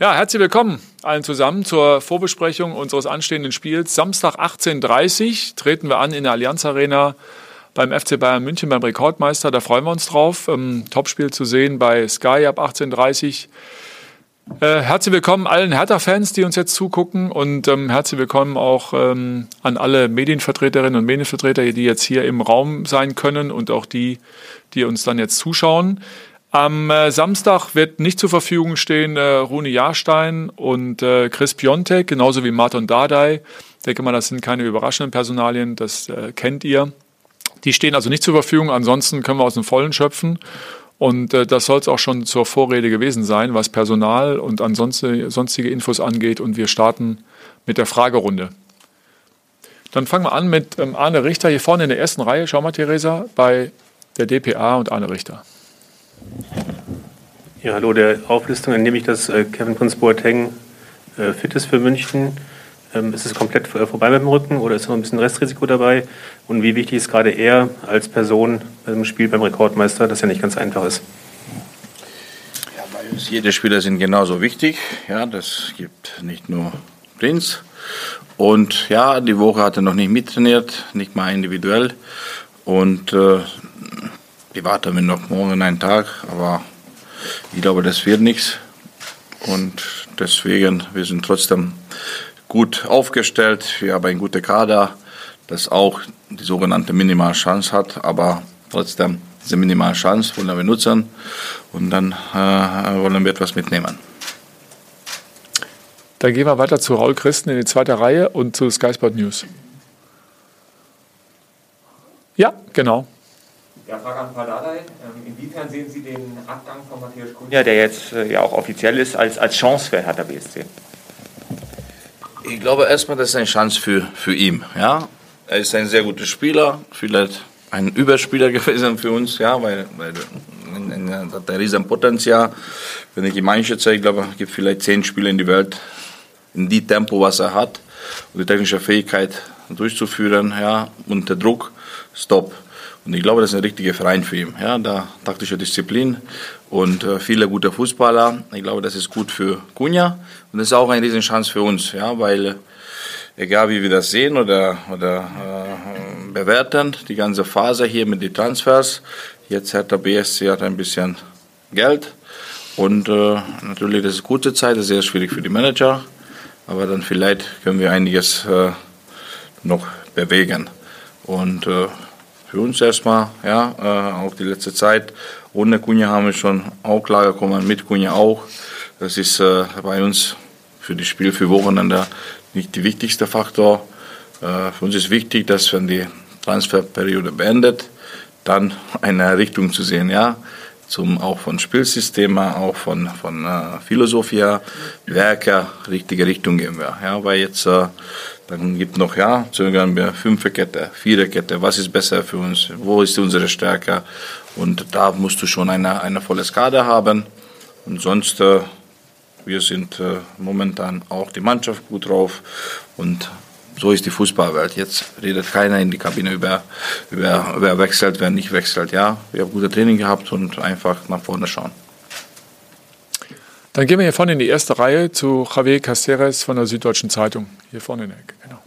Ja, herzlich willkommen allen zusammen zur Vorbesprechung unseres anstehenden Spiels. Samstag 18.30 Uhr treten wir an in der Allianz Arena beim FC Bayern München beim Rekordmeister. Da freuen wir uns drauf. Ähm, Topspiel zu sehen bei Sky ab 18.30 Uhr. Äh, herzlich willkommen allen Hertha-Fans, die uns jetzt zugucken und ähm, herzlich willkommen auch ähm, an alle Medienvertreterinnen und Medienvertreter, die jetzt hier im Raum sein können und auch die, die uns dann jetzt zuschauen. Am äh, Samstag wird nicht zur Verfügung stehen äh, Rune Jahrstein und äh, Chris Piontek, genauso wie Martin Dardai. Ich denke mal, das sind keine überraschenden Personalien, das äh, kennt ihr. Die stehen also nicht zur Verfügung, ansonsten können wir aus dem Vollen schöpfen. Und äh, das soll es auch schon zur Vorrede gewesen sein, was Personal und ansonsten sonstige Infos angeht. Und wir starten mit der Fragerunde. Dann fangen wir an mit ähm, Arne Richter hier vorne in der ersten Reihe. Schau mal, Theresa, bei der DPA und Arne Richter. Ja, hallo, der Auflistung entnehme ich, dass äh, Kevin Prince Boateng äh, fit ist für München. Ähm, ist es komplett äh, vorbei mit dem Rücken oder ist noch ein bisschen Restrisiko dabei? Und wie wichtig ist gerade er als Person beim Spiel beim Rekordmeister, das ja nicht ganz einfach ist? Ja, uns jede Spieler sind genauso wichtig. Ja, das gibt nicht nur Prinz. Und ja, die Woche hat er noch nicht mittrainiert, nicht mal individuell. Und äh, die warten wir noch morgen einen Tag, aber ich glaube, das wird nichts. Und deswegen, wir sind trotzdem gut aufgestellt. Wir haben einen guten Kader, das auch die sogenannte Minimalchance hat, aber trotzdem diese Minimalchance wollen wir nutzen und dann äh, wollen wir etwas mitnehmen. Dann gehen wir weiter zu Raul Christen in die zweite Reihe und zu Sky Sport News. Ja, genau. Ja, Frage an Paladei. Ähm, inwiefern sehen Sie den Abgang von Matthias Kunja, der jetzt äh, ja auch offiziell ist, als, als Chance für Hertha BSC? Ich glaube erstmal, das ist eine Chance für, für ihn. Ja? Er ist ein sehr guter Spieler, vielleicht ein Überspieler gewesen für uns, ja, weil, weil er hat ein riesen Potenzial. Wenn ich ihm einschätze, ich glaube, es gibt vielleicht zehn Spieler in der Welt in dem Tempo, was er hat und die technische Fähigkeit durchzuführen, ja, unter Druck, Stop. Und ich glaube, das ist ein richtiger Verein für ihn. Ja, da taktische Disziplin und äh, viele gute Fußballer. Ich glaube, das ist gut für Kunja und das ist auch eine Riesenchance für uns, ja, weil äh, egal wie wir das sehen oder, oder äh, bewerten, die ganze Phase hier mit den Transfers, jetzt hat der BSC hat ein bisschen Geld und äh, natürlich das ist gute Zeit, das ist sehr schwierig für die Manager, aber dann vielleicht können wir einiges äh, noch bewegen und äh, für uns erstmal, ja, äh, auch die letzte Zeit. Ohne Kunja haben wir schon auch klar gekommen, mit Kunja auch. Das ist äh, bei uns für das Spiel für Wochenende nicht der wichtigste Faktor. Äh, für uns ist wichtig, dass wenn die Transferperiode beendet, dann eine Richtung zu sehen, ja, zum auch von Spielsystem, auch von von äh, Philosophie, Werke, richtige Richtung gehen wir, ja, weil jetzt äh, dann gibt noch, ja, zögern wir Fünferkette, Viererkette, was ist besser für uns, wo ist unsere Stärke? Und da musst du schon eine, eine volles Kader haben. Und sonst, äh, wir sind äh, momentan auch die Mannschaft gut drauf. Und so ist die Fußballwelt. Jetzt redet keiner in die Kabine über, über wer wechselt, wer nicht wechselt. Ja, wir haben gute Training gehabt und einfach nach vorne schauen. Dann gehen wir hier vorne in die erste Reihe zu Javier Caceres von der Süddeutschen Zeitung. Hier vorne in der Ecke, genau.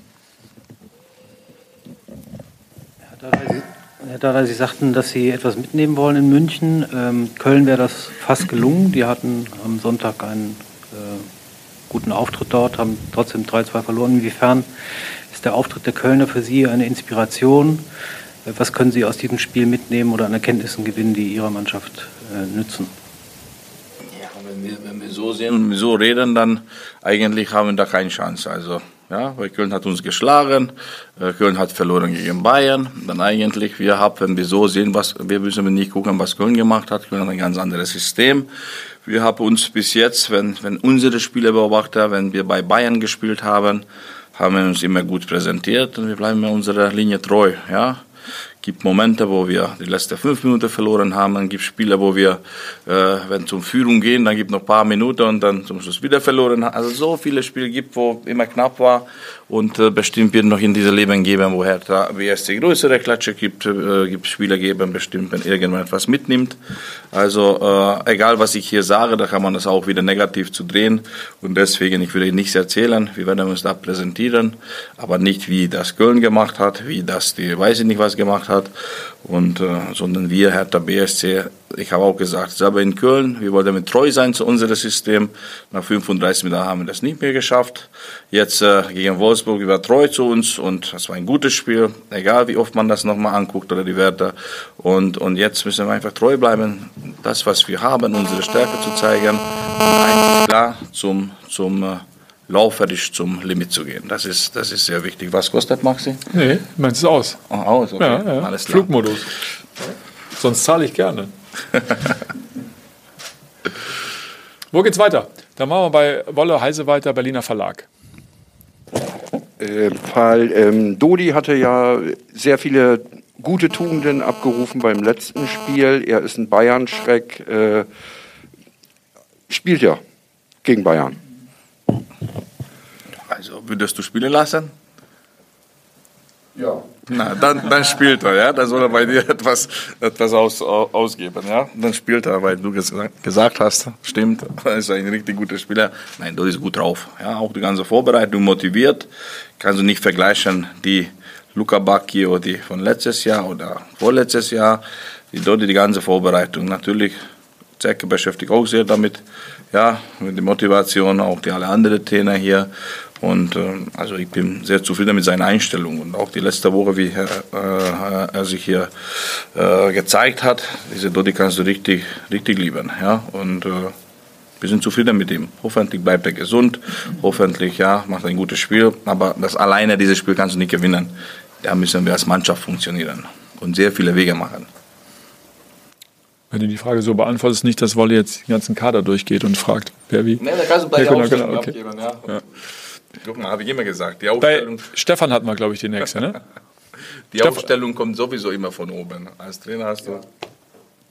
Herr Dada, Sie sagten, dass Sie etwas mitnehmen wollen in München. Ähm, Köln wäre das fast gelungen. Die hatten am Sonntag einen guten Auftritt dort, haben trotzdem 3-2 verloren. Inwiefern ist der Auftritt der Kölner für Sie eine Inspiration? Was können Sie aus diesem Spiel mitnehmen oder an Erkenntnissen gewinnen, die Ihrer Mannschaft äh, nützen? wenn wir, wenn wir so sehen und so reden, dann eigentlich haben wir da keine Chance. Also, ja, weil Köln hat uns geschlagen, äh, Köln hat verloren gegen Bayern. Dann eigentlich, wir haben, wenn wir so sehen, was, wir müssen nicht gucken, was Köln gemacht hat. Köln hat ein ganz anderes System. Wir haben uns bis jetzt, wenn, wenn unsere Spieler beobachten, wenn wir bei Bayern gespielt haben, haben wir uns immer gut präsentiert und wir bleiben unserer Linie treu, ja. Gibt Momente, wo wir die letzten fünf Minuten verloren haben. Es gibt Spiele, wo wir, äh, wenn zum Führung gehen, dann gibt noch ein paar Minuten und dann zum Schluss wieder verloren haben. Also so viele Spiele gibt, wo immer knapp war. Und äh, bestimmt wird noch in diesem Leben geben, wo Hertha BSC größere Klatsche gibt, äh, gibt Spieler geben, bestimmt, wenn irgendwann etwas mitnimmt. Also äh, egal, was ich hier sage, da kann man das auch wieder negativ zu drehen. Und deswegen, ich will nichts erzählen. Wir werden uns da präsentieren, aber nicht wie das Köln gemacht hat, wie das die, weiß ich nicht was gemacht hat und äh, sondern wir, Hertha BSC, ich habe auch gesagt, selber in Köln, wir wollten damit treu sein zu unserem System. Nach 35 Minuten haben wir das nicht mehr geschafft. Jetzt äh, gegen Wolfsburg, wir waren treu zu uns und das war ein gutes Spiel, egal wie oft man das nochmal anguckt oder die Werte. Und, und jetzt müssen wir einfach treu bleiben, das, was wir haben, unsere Stärke zu zeigen. Und eins klar, zum, zum äh, lauferisch zum Limit zu gehen. Das ist, das ist sehr wichtig. Was kostet Maxi? Nee, meinst es aus. Oh, aus, okay. Ja, ja. Alles klar. Flugmodus. Sonst zahle ich gerne. Wo geht's weiter? Dann machen wir bei Wolle Heise weiter, Berliner Verlag. Äh, weil ähm, Dodi hatte ja sehr viele gute Tugenden abgerufen beim letzten Spiel. Er ist ein Bayern-Schreck. Äh, spielt ja gegen Bayern. Würdest du spielen lassen? Ja. Na, dann, dann spielt er, ja. Dann soll er bei dir etwas, etwas aus, ausgeben, ja. Dann spielt er, weil du gesagt, hast, stimmt, er ist ein richtig guter Spieler. Nein, du ist gut drauf, ja. Auch die ganze Vorbereitung motiviert. Kannst du nicht vergleichen, die Luca Bacchi oder die von letztes Jahr oder vorletztes Jahr. Die dort die ganze Vorbereitung. Natürlich, Zecke beschäftigt auch sehr damit, ja, mit der Motivation, auch die alle anderen Trainer hier. Und äh, also ich bin sehr zufrieden mit seiner Einstellung und auch die letzte Woche, wie er, äh, er sich hier äh, gezeigt hat, diese Dodi kannst du richtig, richtig lieben, ja. Und äh, wir sind zufrieden mit ihm. Hoffentlich bleibt er gesund, hoffentlich ja macht ein gutes Spiel. Aber das alleine dieses Spiel kannst du nicht gewinnen. Da müssen wir als Mannschaft funktionieren und sehr viele Wege machen. Wenn du die Frage so beantwortest, nicht, dass Wolle jetzt den ganzen Kader durchgeht und fragt, wer wie. Nee, da kannst du bei Ja, der genau, Aufstellung genau, okay. abgeben, ja. Guck mal, habe ich immer gesagt, die Bei Aufstellung, Stefan hatten wir, glaube ich, die nächste, ne? die Steff- Aufstellung kommt sowieso immer von oben. Als Trainer hast du...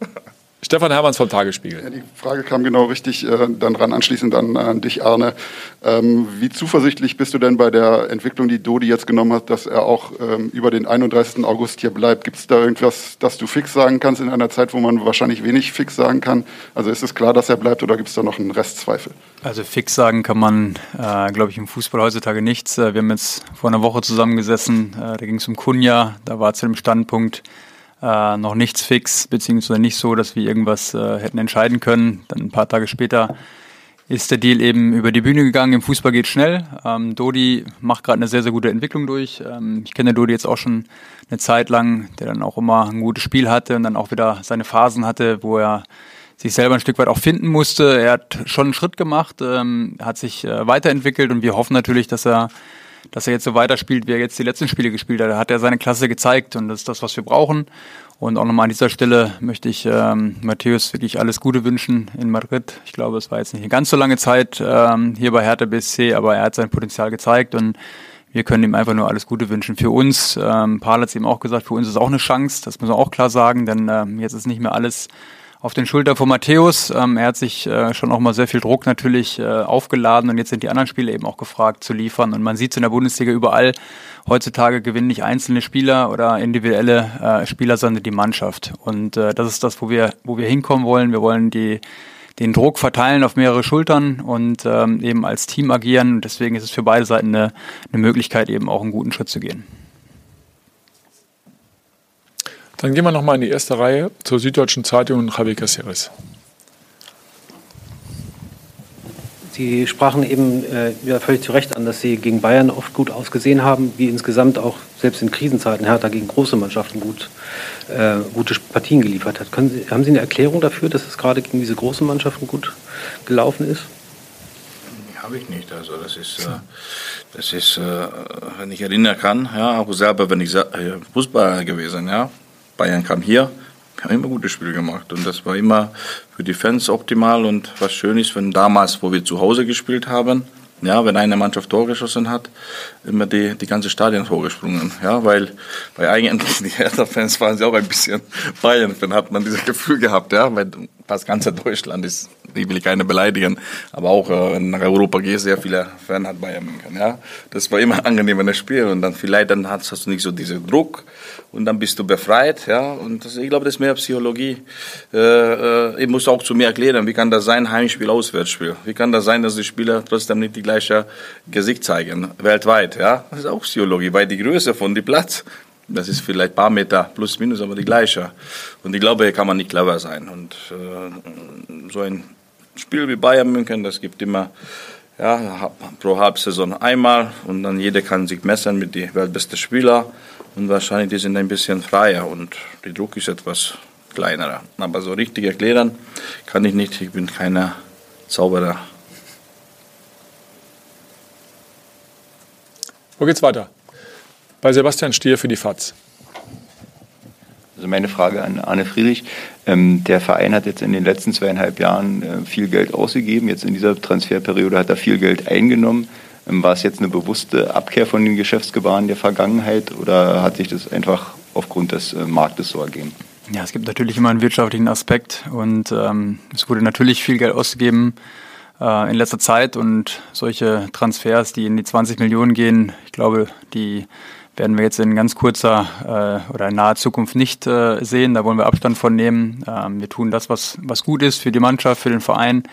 Stefan Hermanns vom Tagesspiegel. Ja, die Frage kam genau richtig äh, dann ran, anschließend an, an dich, Arne. Ähm, wie zuversichtlich bist du denn bei der Entwicklung, die Dodi jetzt genommen hat, dass er auch ähm, über den 31. August hier bleibt? Gibt es da irgendwas, das du fix sagen kannst in einer Zeit, wo man wahrscheinlich wenig fix sagen kann? Also ist es klar, dass er bleibt oder gibt es da noch einen Restzweifel? Also fix sagen kann man, äh, glaube ich, im Fußball heutzutage nichts. Äh, wir haben jetzt vor einer Woche zusammengesessen, äh, da ging es um Kunja, da war zu dem Standpunkt äh, noch nichts fix, beziehungsweise nicht so, dass wir irgendwas äh, hätten entscheiden können. Dann ein paar Tage später ist der Deal eben über die Bühne gegangen. Im Fußball geht schnell. Ähm, Dodi macht gerade eine sehr, sehr gute Entwicklung durch. Ähm, ich kenne Dodi jetzt auch schon eine Zeit lang, der dann auch immer ein gutes Spiel hatte und dann auch wieder seine Phasen hatte, wo er sich selber ein Stück weit auch finden musste. Er hat schon einen Schritt gemacht, ähm, hat sich äh, weiterentwickelt und wir hoffen natürlich, dass er dass er jetzt so weiterspielt, wie er jetzt die letzten Spiele gespielt hat. Da hat er seine Klasse gezeigt und das ist das, was wir brauchen. Und auch nochmal an dieser Stelle möchte ich ähm, Matthäus wirklich alles Gute wünschen in Madrid. Ich glaube, es war jetzt nicht eine ganz so lange Zeit ähm, hier bei Hertha BSC, aber er hat sein Potenzial gezeigt und wir können ihm einfach nur alles Gute wünschen. Für uns, ähm, Paul hat es eben auch gesagt, für uns ist auch eine Chance, das muss man auch klar sagen, denn ähm, jetzt ist nicht mehr alles auf den Schultern von Matthäus. Ähm, er hat sich äh, schon auch mal sehr viel Druck natürlich äh, aufgeladen und jetzt sind die anderen Spieler eben auch gefragt zu liefern. Und man sieht es in der Bundesliga überall. Heutzutage gewinnen nicht einzelne Spieler oder individuelle äh, Spieler, sondern die Mannschaft. Und äh, das ist das, wo wir, wo wir hinkommen wollen. Wir wollen die den Druck verteilen auf mehrere Schultern und ähm, eben als Team agieren. Und deswegen ist es für beide Seiten eine, eine Möglichkeit, eben auch einen guten Schritt zu gehen. Dann gehen wir nochmal in die erste Reihe zur Süddeutschen Zeitung und Javier Caceres. Sie sprachen eben äh, ja, völlig zu Recht an, dass Sie gegen Bayern oft gut ausgesehen haben, wie insgesamt auch selbst in Krisenzeiten Hertha gegen große Mannschaften gut, äh, gute Partien geliefert hat. Können Sie, haben Sie eine Erklärung dafür, dass es gerade gegen diese großen Mannschaften gut gelaufen ist? Habe ich nicht. Also das ist, äh, das ist, äh, wenn ich erinnern kann, ja, auch selber, wenn ich äh, Fußballer gewesen, ja, Bayern kam hier, wir haben immer gute Spiele gemacht und das war immer für die Fans optimal und was schön ist, wenn damals, wo wir zu Hause gespielt haben, ja, wenn eine Mannschaft Tor geschossen hat, immer die, die ganze Stadion vorgesprungen. Ja, weil, weil eigentlich die Hertha-Fans waren sie auch ein bisschen Bayern-Fan, hat man dieses Gefühl gehabt, ja, weil fast ganz Deutschland ist, ich will keine beleidigen, aber auch äh, nach Europa geht sehr viele Fans hat Bayern München, ja. Das war immer angenehm in das Spiel und dann vielleicht dann hast du nicht so diesen Druck und dann bist du befreit, ja. Und das, ich glaube, das ist mehr Psychologie. Äh, äh, ich muss auch zu mir erklären, wie kann das sein, Heimspiel, Auswärtsspiel? Wie kann das sein, dass die Spieler trotzdem nicht die gleiche Gesicht zeigen, weltweit, ja? Das ist auch Psychologie, weil die Größe von dem Platz, das ist vielleicht ein paar Meter plus minus, aber die gleiche. Und ich glaube, hier kann man nicht clever sein. Und äh, so ein Spiel wie Bayern München, das gibt immer ja, pro Halbsaison einmal und dann jeder kann sich messen mit den weltbesten Spielern und wahrscheinlich die sind ein bisschen freier und der Druck ist etwas kleinerer. Aber so richtig erklären kann ich nicht, ich bin keiner Zauberer. Wo geht's weiter? Bei Sebastian Stier für die FAZ. Also meine Frage an Arne Friedrich. Ähm, der Verein hat jetzt in den letzten zweieinhalb Jahren äh, viel Geld ausgegeben. Jetzt in dieser Transferperiode hat er viel Geld eingenommen. Ähm, war es jetzt eine bewusste Abkehr von den Geschäftsgebaren der Vergangenheit oder hat sich das einfach aufgrund des äh, Marktes so ergeben? Ja, es gibt natürlich immer einen wirtschaftlichen Aspekt und ähm, es wurde natürlich viel Geld ausgegeben äh, in letzter Zeit und solche Transfers, die in die 20 Millionen gehen, ich glaube, die werden wir jetzt in ganz kurzer äh, oder in naher Zukunft nicht äh, sehen. Da wollen wir Abstand von nehmen. Ähm, wir tun das, was, was gut ist für die Mannschaft, für den Verein.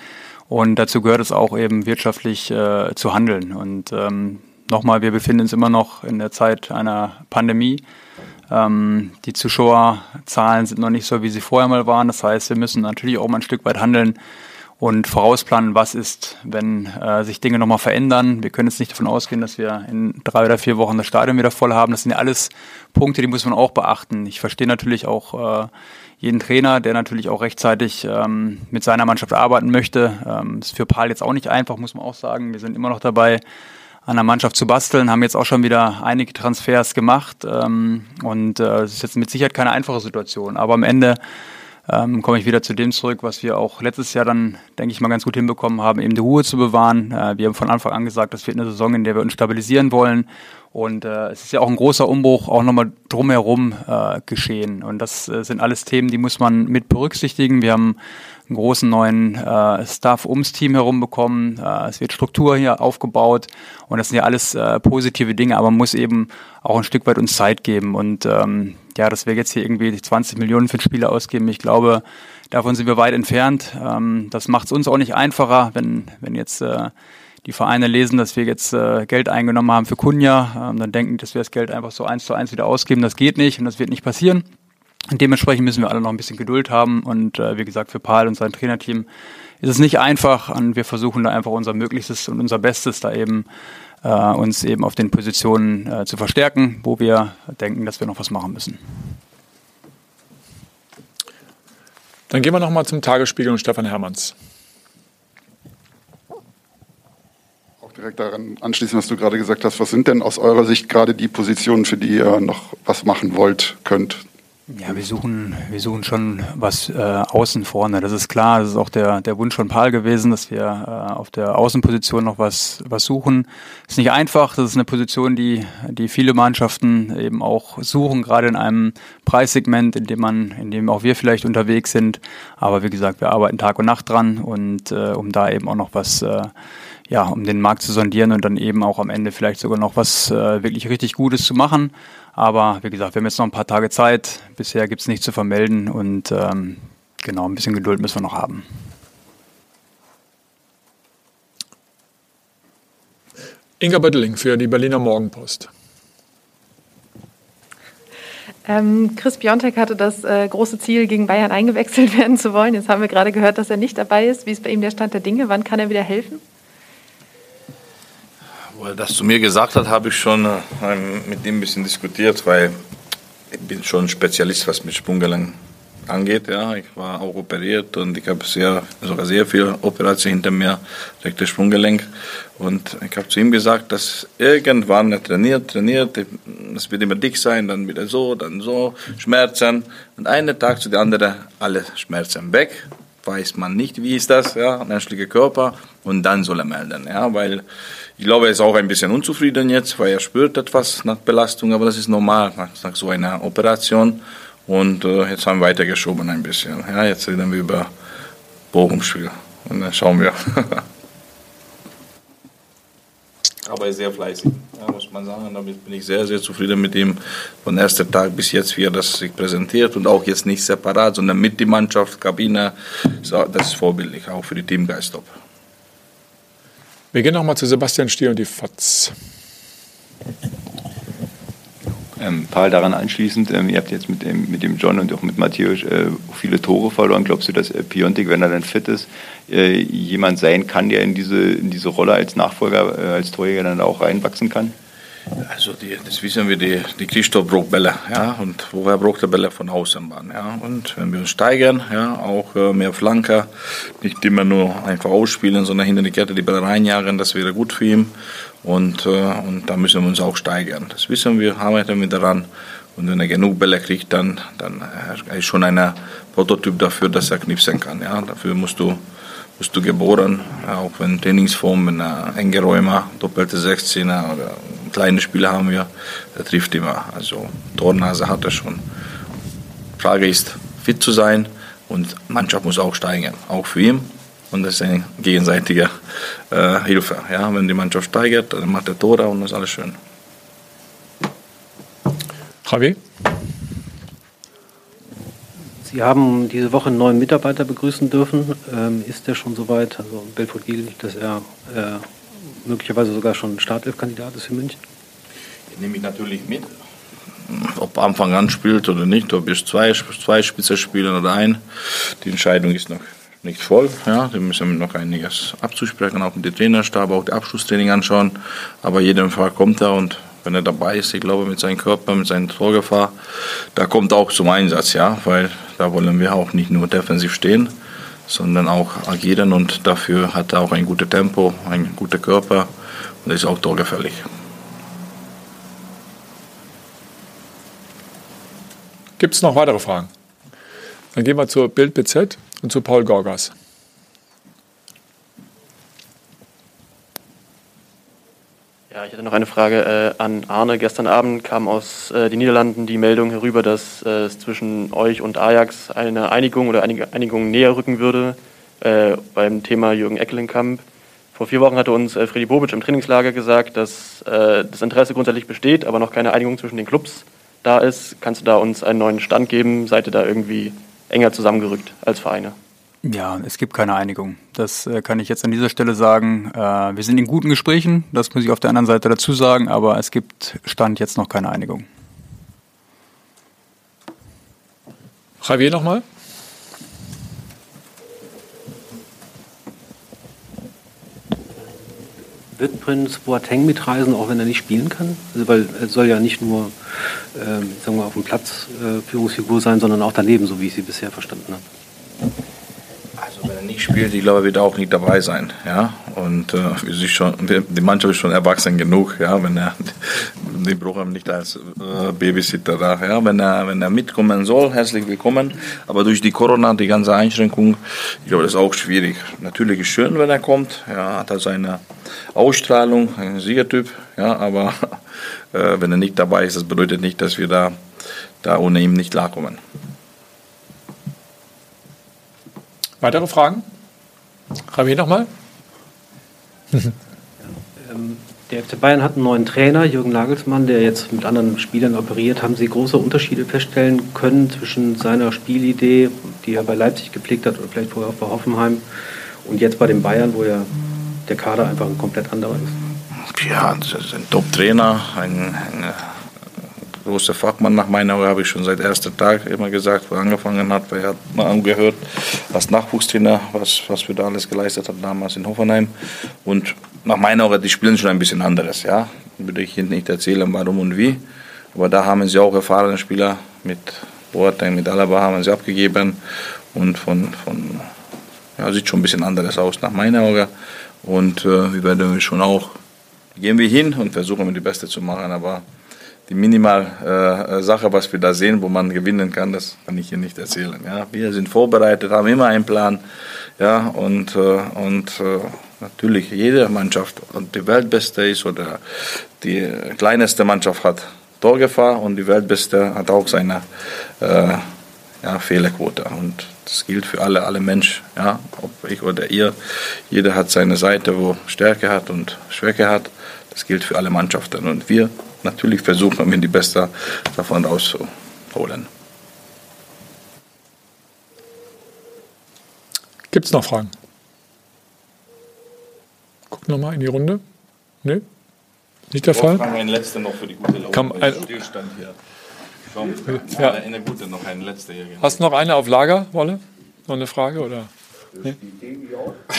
Und dazu gehört es auch eben wirtschaftlich äh, zu handeln. Und ähm, nochmal, wir befinden uns immer noch in der Zeit einer Pandemie. Ähm, die Zuschauerzahlen sind noch nicht so, wie sie vorher mal waren. Das heißt, wir müssen natürlich auch mal ein Stück weit handeln und vorausplanen, was ist, wenn äh, sich Dinge nochmal verändern. Wir können jetzt nicht davon ausgehen, dass wir in drei oder vier Wochen das Stadion wieder voll haben. Das sind ja alles Punkte, die muss man auch beachten. Ich verstehe natürlich auch äh, jeden Trainer, der natürlich auch rechtzeitig ähm, mit seiner Mannschaft arbeiten möchte. Ähm, ist für Paul jetzt auch nicht einfach, muss man auch sagen. Wir sind immer noch dabei, an der Mannschaft zu basteln, haben jetzt auch schon wieder einige Transfers gemacht ähm, und äh, es ist jetzt mit Sicherheit keine einfache Situation. Aber am Ende ähm, komme ich wieder zu dem zurück, was wir auch letztes Jahr dann, denke ich mal, ganz gut hinbekommen haben, eben die Ruhe zu bewahren. Äh, wir haben von Anfang an gesagt, das wird eine Saison, in der wir uns stabilisieren wollen und äh, es ist ja auch ein großer Umbruch auch nochmal drumherum äh, geschehen. Und das äh, sind alles Themen, die muss man mit berücksichtigen. Wir haben einen großen neuen äh, Staff ums Team herum bekommen. Äh, es wird Struktur hier aufgebaut und das sind ja alles äh, positive Dinge, aber man muss eben auch ein Stück weit uns Zeit geben. Und ähm, ja, dass wir jetzt hier irgendwie 20 Millionen für den Spieler ausgeben, ich glaube, davon sind wir weit entfernt. Ähm, das macht es uns auch nicht einfacher, wenn, wenn jetzt äh, die Vereine lesen, dass wir jetzt äh, Geld eingenommen haben für Kunja, ähm, dann denken, dass wir das Geld einfach so eins zu eins wieder ausgeben. Das geht nicht und das wird nicht passieren. Und dementsprechend müssen wir alle noch ein bisschen Geduld haben. Und äh, wie gesagt, für Paul und sein Trainerteam ist es nicht einfach. Und wir versuchen da einfach unser Möglichstes und unser Bestes da eben uns eben auf den Positionen äh, zu verstärken, wo wir denken, dass wir noch was machen müssen. Dann gehen wir nochmal zum Tagesspiegel und Stefan Hermanns. direkt daran anschließen, was du gerade gesagt hast. Was sind denn aus eurer Sicht gerade die Positionen, für die ihr noch was machen wollt, könnt? Ja, wir suchen, wir suchen schon was äh, außen vorne. Das ist klar. Das ist auch der, der Wunsch von Paul gewesen, dass wir äh, auf der Außenposition noch was, was suchen. Ist nicht einfach. Das ist eine Position, die, die viele Mannschaften eben auch suchen, gerade in einem Preissegment, in dem man, in dem auch wir vielleicht unterwegs sind. Aber wie gesagt, wir arbeiten Tag und Nacht dran und äh, um da eben auch noch was äh, ja, um den Markt zu sondieren und dann eben auch am Ende vielleicht sogar noch was äh, wirklich richtig Gutes zu machen. Aber wie gesagt, wir haben jetzt noch ein paar Tage Zeit. Bisher gibt es nichts zu vermelden und ähm, genau, ein bisschen Geduld müssen wir noch haben. Inga Bötteling für die Berliner Morgenpost. Ähm, Chris Biontek hatte das äh, große Ziel, gegen Bayern eingewechselt werden zu wollen. Jetzt haben wir gerade gehört, dass er nicht dabei ist. Wie ist bei ihm der Stand der Dinge? Wann kann er wieder helfen? Wo er das zu mir gesagt hat, habe ich schon äh, mit ihm ein bisschen diskutiert, weil ich bin schon Spezialist, was mit Sprunggelenk angeht. Ja, ich war auch operiert und ich habe sehr, sogar sehr viel Operation hinter mir, rechtes Sprunggelenk. Und ich habe zu ihm gesagt, dass irgendwann er trainiert, trainiert, es wird immer dick sein, dann wieder so, dann so, Schmerzen. Und einen Tag zu der anderen alle Schmerzen weg weiß man nicht, wie ist das, ja, menschlicher Körper, und dann soll er melden, ja, weil ich glaube, er ist auch ein bisschen unzufrieden jetzt, weil er spürt etwas nach Belastung, aber das ist normal nach, so einer Operation. Und äh, jetzt haben wir weitergeschoben ein bisschen. Ja, jetzt reden wir über Bochum-Spiel und dann schauen wir. aber er ist sehr fleißig, ja, muss man sagen. Damit bin ich sehr, sehr zufrieden mit ihm. Von ersten Tag bis jetzt, wie er das sich präsentiert und auch jetzt nicht separat, sondern mit der Mannschaft, Kabine. Das ist vorbildlich, auch für die Teamgeist. Wir gehen nochmal zu Sebastian Stier und die FATS. Ähm, Paul, daran anschließend, ähm, ihr habt jetzt mit dem, mit dem John und auch mit Matthäus äh, viele Tore verloren. Glaubst du, dass äh, Piontek, wenn er dann fit ist, äh, jemand sein kann, der in diese, in diese Rolle als Nachfolger, äh, als Torjäger dann auch reinwachsen kann? Also die, das wissen wir, die, die Christoph braucht Bälle, ja, und woher braucht er Bälle von Außenbahn, ja, und wenn wir uns steigern, ja, auch äh, mehr Flanker, nicht immer nur einfach ausspielen, sondern hinter die Kette die Bälle reinjagen, das wäre gut für ihn und, äh, und da müssen wir uns auch steigern. Das wissen wir, arbeiten wir daran. Und wenn er genug Bälle kriegt, dann, dann er ist schon ein Prototyp dafür, dass er knipsen kann. Ja? Dafür musst du, musst du geboren, auch wenn Trainingsform, wenn er enge Räume, doppelte 16er oder kleine Spiele haben wir, er trifft immer. Also Tornase hat er schon. Frage ist, fit zu sein und Mannschaft muss auch steigen, auch für ihn. Und das ist eine gegenseitige äh, Hilfe. Ja? Wenn die Mannschaft steigert, dann macht er Tore und das ist alles schön. Javi? Sie haben diese Woche einen neuen Mitarbeiter begrüßen dürfen. Ähm, ist der schon soweit, also Belfort Giel, dass er äh, möglicherweise sogar schon Startelf-Kandidat ist für München? Den nehme ich natürlich mit. Ob Anfang an spielt oder nicht, ob ich zwei, zwei Spitzer spielen oder ein, die Entscheidung ist noch nicht voll. Ja, da müssen wir noch einiges abzusprechen, auch mit dem Trainerstab, auch die Abschlusstraining anschauen. Aber jeden Fall kommt er und wenn er dabei ist, ich glaube, mit seinem Körper, mit seiner Torgefahr, da kommt auch zum Einsatz, ja, weil da wollen wir auch nicht nur defensiv stehen, sondern auch agieren und dafür hat er auch ein gutes Tempo, ein guter Körper und ist auch torgefällig. Gibt es noch weitere Fragen? Dann gehen wir zur Bild BZ und zu Paul Gorgas. Ja, ich hätte noch eine Frage äh, an Arne. Gestern Abend kam aus äh, den Niederlanden die Meldung herüber, dass äh, es zwischen euch und Ajax eine Einigung oder einige Einigung näher rücken würde äh, beim Thema Jürgen Eckelenkamp. Vor vier Wochen hatte uns äh, Freddy Bobic im Trainingslager gesagt, dass äh, das Interesse grundsätzlich besteht, aber noch keine Einigung zwischen den Clubs da ist. Kannst du da uns einen neuen Stand geben? Seid ihr da irgendwie enger zusammengerückt als Vereine? Ja, es gibt keine Einigung. Das äh, kann ich jetzt an dieser Stelle sagen. Äh, wir sind in guten Gesprächen, das muss ich auf der anderen Seite dazu sagen, aber es gibt Stand jetzt noch keine Einigung. Javier nochmal. Wird Prinz Boateng mitreisen, auch wenn er nicht spielen kann? Also, weil er soll ja nicht nur ähm, sagen wir, auf dem Platz äh, Führungsfigur sein, sondern auch daneben, so wie ich sie bisher verstanden habe. Also wenn er nicht spielt, ich glaube, er wird auch nicht dabei sein. Ja? Und äh, schon, die Mannschaft ist schon erwachsen genug, ja? wenn er die brauchen nicht als äh, Babysitter da. Ja? Wenn, er, wenn er mitkommen soll, herzlich willkommen. Aber durch die Corona, die ganze Einschränkung, ich glaube, das ist auch schwierig. Natürlich ist es schön, wenn er kommt. Ja, hat er seine Ausstrahlung, ein Siegertyp. Ja, aber äh, wenn er nicht dabei ist, das bedeutet nicht, dass wir da, da ohne ihn nicht klarkommen. Weitere Fragen? Javier nochmal. ähm, der FC Bayern hat einen neuen Trainer, Jürgen Nagelsmann, der jetzt mit anderen Spielern operiert. Haben Sie große Unterschiede feststellen können zwischen seiner Spielidee, die er bei Leipzig gepflegt hat oder vielleicht vorher auch bei Hoffenheim, und jetzt bei den Bayern, wo ja der Kader einfach ein komplett anderer ist? Ja, das ist ein Top-Trainer, ein, ein großer Fachmann nach meiner Meinung, habe ich schon seit ersten Tag immer gesagt, wo er angefangen hat, weil er hat angehört, als Nachwuchstrainer, was, was wir da alles geleistet haben damals in Hoffenheim. Und nach meiner Meinung, die spielen schon ein bisschen anderes, ja. Würde ich Ihnen nicht erzählen, warum und wie. Aber da haben sie auch erfahrene Spieler mit Boateng, mit Alaba haben sie abgegeben und von, von ja, sieht schon ein bisschen anderes aus nach meiner Augen. Und äh, wir werden schon auch, gehen wir hin und versuchen, die Beste zu machen, aber die Minimal-Sache, äh, was wir da sehen, wo man gewinnen kann, das kann ich hier nicht erzählen. Ja, wir sind vorbereitet, haben immer einen Plan. Ja, und, äh, und äh, natürlich jede Mannschaft, und die Weltbeste ist oder die kleinste Mannschaft hat Torgefahr und die Weltbeste hat auch seine äh, ja, Fehlerquote. Und das gilt für alle, alle Menschen, ja, ob ich oder ihr. Jeder hat seine Seite, wo Stärke hat und Schwäche hat. Das gilt für alle Mannschaften. Und wir natürlich versuchen, wir die Beste davon rauszuholen. Gibt es noch Fragen? Guck nochmal in die Runde. Nee? Nicht der Fall? Ein letzter noch für die gute Laune. Kann ein Stillstand hier. Komm, Ja. eine gute, noch eine letzte hier. genau. Hast du noch eine auf Lager, Wolle? Noch eine Frage? Oder? Nee?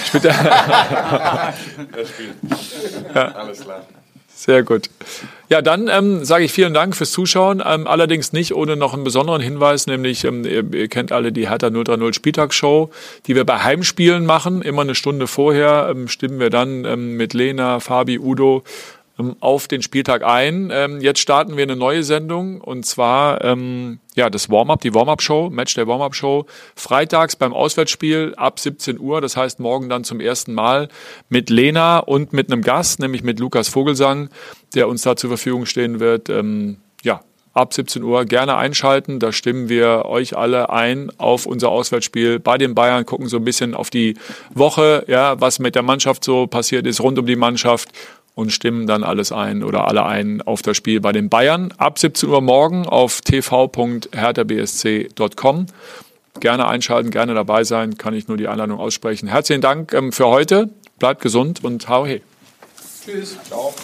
Spielt spielt. Ja. Alles klar. Sehr gut. Ja, dann ähm, sage ich vielen Dank fürs Zuschauen. Ähm, allerdings nicht ohne noch einen besonderen Hinweis, nämlich ähm, ihr, ihr kennt alle die Hertha 030 Spieltagsshow, die wir bei Heimspielen machen. Immer eine Stunde vorher ähm, stimmen wir dann ähm, mit Lena, Fabi, Udo auf den Spieltag ein. Ähm, jetzt starten wir eine neue Sendung und zwar ähm, ja das Warm-up, die Warm-up-Show, Match der Warm-up-Show, freitags beim Auswärtsspiel ab 17 Uhr. Das heißt morgen dann zum ersten Mal mit Lena und mit einem Gast, nämlich mit Lukas Vogelsang, der uns da zur Verfügung stehen wird. Ähm, ja, ab 17 Uhr gerne einschalten. Da stimmen wir euch alle ein auf unser Auswärtsspiel bei den Bayern, gucken so ein bisschen auf die Woche, ja, was mit der Mannschaft so passiert ist, rund um die Mannschaft und stimmen dann alles ein oder alle ein auf das Spiel bei den Bayern. Ab 17 Uhr morgen auf tv.herthabsc.com. Gerne einschalten, gerne dabei sein, kann ich nur die Einladung aussprechen. Herzlichen Dank ähm, für heute. Bleibt gesund und hau he. Tschüss. Ciao.